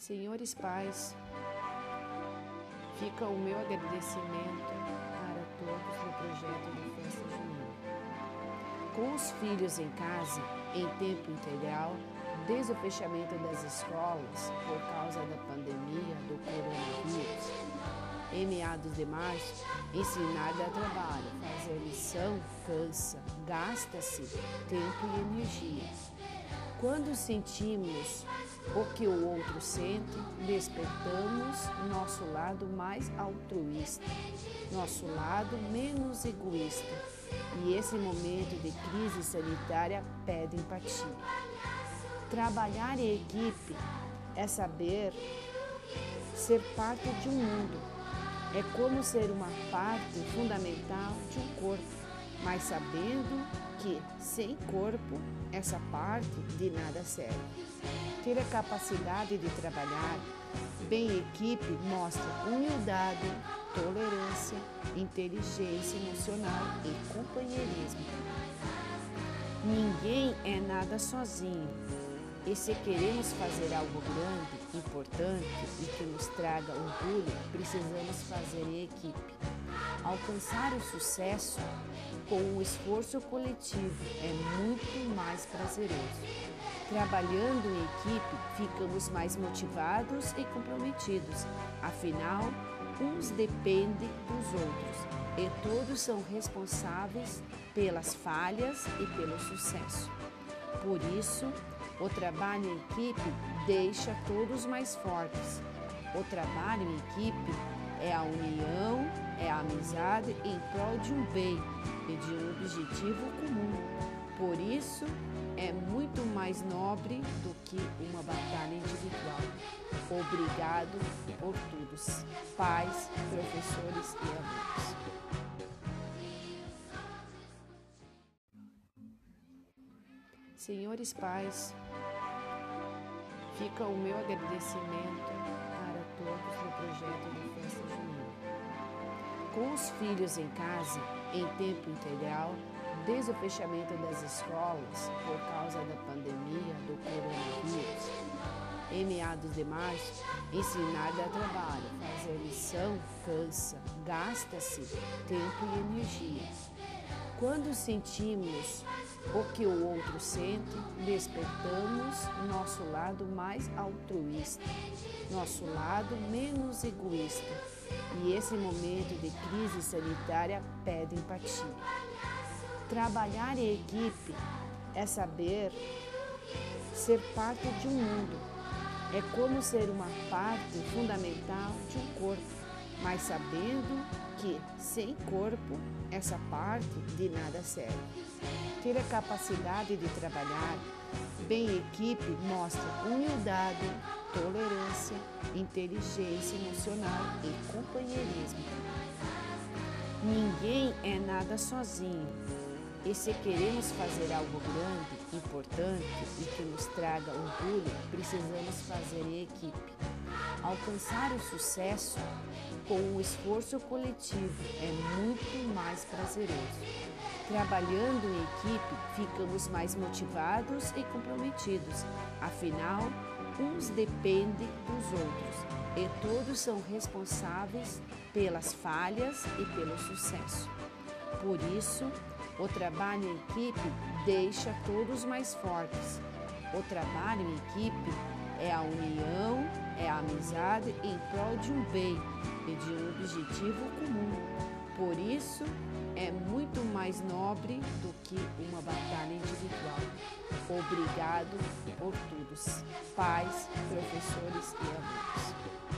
Senhores pais, fica o meu agradecimento para todos no projeto de Festa Junina. Com os filhos em casa, em tempo integral, desde o fechamento das escolas por causa da pandemia do coronavírus, em meados de março, ensinar dá trabalho, fazer lição cansa, gasta-se tempo e energia. Quando sentimos o que o outro sente, despertamos nosso lado mais altruísta, nosso lado menos egoísta. E esse momento de crise sanitária pede empatia. Trabalhar em equipe é saber ser parte de um mundo. É como ser uma parte fundamental de um corpo mas sabendo que sem corpo essa parte de nada serve. Ter a capacidade de trabalhar bem em equipe mostra humildade, tolerância, inteligência emocional e companheirismo. Ninguém é nada sozinho. E se queremos fazer algo grande, importante e que nos traga orgulho, precisamos fazer em equipe. Alcançar o sucesso com o esforço coletivo é muito mais prazeroso. Trabalhando em equipe, ficamos mais motivados e comprometidos. Afinal, uns dependem dos outros e todos são responsáveis pelas falhas e pelo sucesso. Por isso, o trabalho em equipe deixa todos mais fortes. O trabalho em equipe é a união, é a amizade em prol de um bem e de um objetivo comum. Por isso, é muito mais nobre do que uma batalha individual. Obrigado por todos, pais, professores e alunos. Senhores pais, fica o meu agradecimento para todos no projeto. Com os filhos em casa, em tempo integral, desde o fechamento das escolas por causa da pandemia do coronavírus, em meados de março, ensinar dá trabalho, fazer lição cansa, gasta-se tempo e energia. Quando sentimos o que o outro sente, despertamos nosso lado mais altruísta, nosso lado menos egoísta. E esse momento de crise sanitária pede empatia. Trabalhar em equipe é saber ser parte de um mundo. É como ser uma parte fundamental de um corpo, mas sabendo que sem corpo essa parte de nada serve. Ter a capacidade de trabalhar bem em equipe mostra humildade, tolerância, inteligência emocional e companheirismo. Ninguém é nada sozinho. E se queremos fazer algo grande, importante e que nos traga orgulho, precisamos fazer em equipe. Alcançar o sucesso com o esforço coletivo é muito mais prazeroso. Trabalhando em equipe, mais motivados e comprometidos. Afinal, uns dependem dos outros e todos são responsáveis pelas falhas e pelo sucesso. Por isso, o trabalho em equipe deixa todos mais fortes. O trabalho em equipe é a união, é a amizade em prol de um bem e de um objetivo comum. Por isso, é muito mais nobre do que uma batalha individual. Obrigado por todos, pais, professores e alunos.